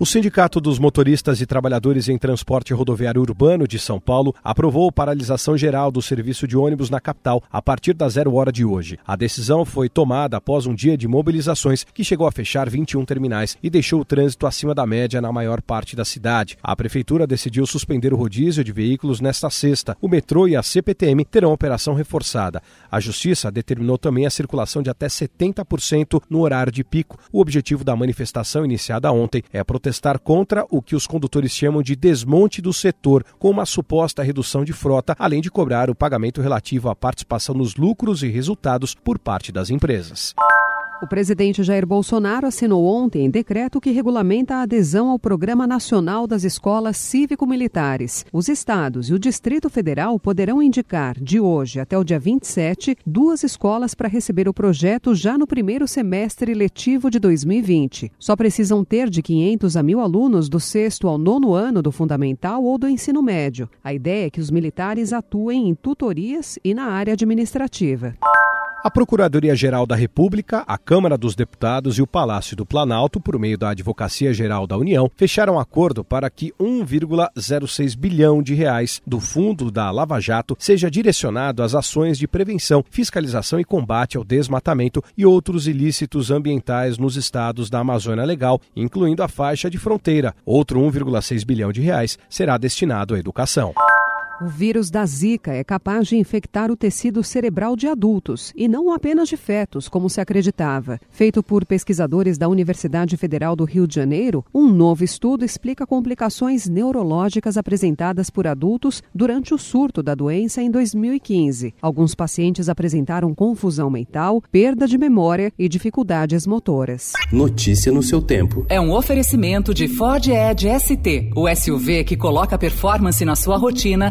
O Sindicato dos Motoristas e Trabalhadores em Transporte Rodoviário Urbano de São Paulo aprovou paralisação geral do serviço de ônibus na capital a partir da zero hora de hoje. A decisão foi tomada após um dia de mobilizações que chegou a fechar 21 terminais e deixou o trânsito acima da média na maior parte da cidade. A prefeitura decidiu suspender o rodízio de veículos nesta sexta. O metrô e a CPTM terão operação reforçada. A justiça determinou também a circulação de até 70% no horário de pico. O objetivo da manifestação iniciada ontem é proteger protestar contra o que os condutores chamam de desmonte do setor, com uma suposta redução de frota, além de cobrar o pagamento relativo à participação nos lucros e resultados por parte das empresas. O presidente Jair Bolsonaro assinou ontem decreto que regulamenta a adesão ao Programa Nacional das Escolas Cívico-Militares. Os estados e o Distrito Federal poderão indicar, de hoje até o dia 27, duas escolas para receber o projeto já no primeiro semestre letivo de 2020. Só precisam ter de 500 a 1.000 alunos do sexto ao nono ano do fundamental ou do ensino médio. A ideia é que os militares atuem em tutorias e na área administrativa. A Procuradoria-Geral da República, a Câmara dos Deputados e o Palácio do Planalto, por meio da Advocacia Geral da União, fecharam acordo para que 1,06 bilhão de reais do fundo da Lava Jato seja direcionado às ações de prevenção, fiscalização e combate ao desmatamento e outros ilícitos ambientais nos estados da Amazônia Legal, incluindo a faixa de fronteira. Outro 1,6 bilhão de reais será destinado à educação. O vírus da Zika é capaz de infectar o tecido cerebral de adultos e não apenas de fetos, como se acreditava. Feito por pesquisadores da Universidade Federal do Rio de Janeiro, um novo estudo explica complicações neurológicas apresentadas por adultos durante o surto da doença em 2015. Alguns pacientes apresentaram confusão mental, perda de memória e dificuldades motoras. Notícia no seu tempo. É um oferecimento de Ford Edge ST, o SUV que coloca performance na sua rotina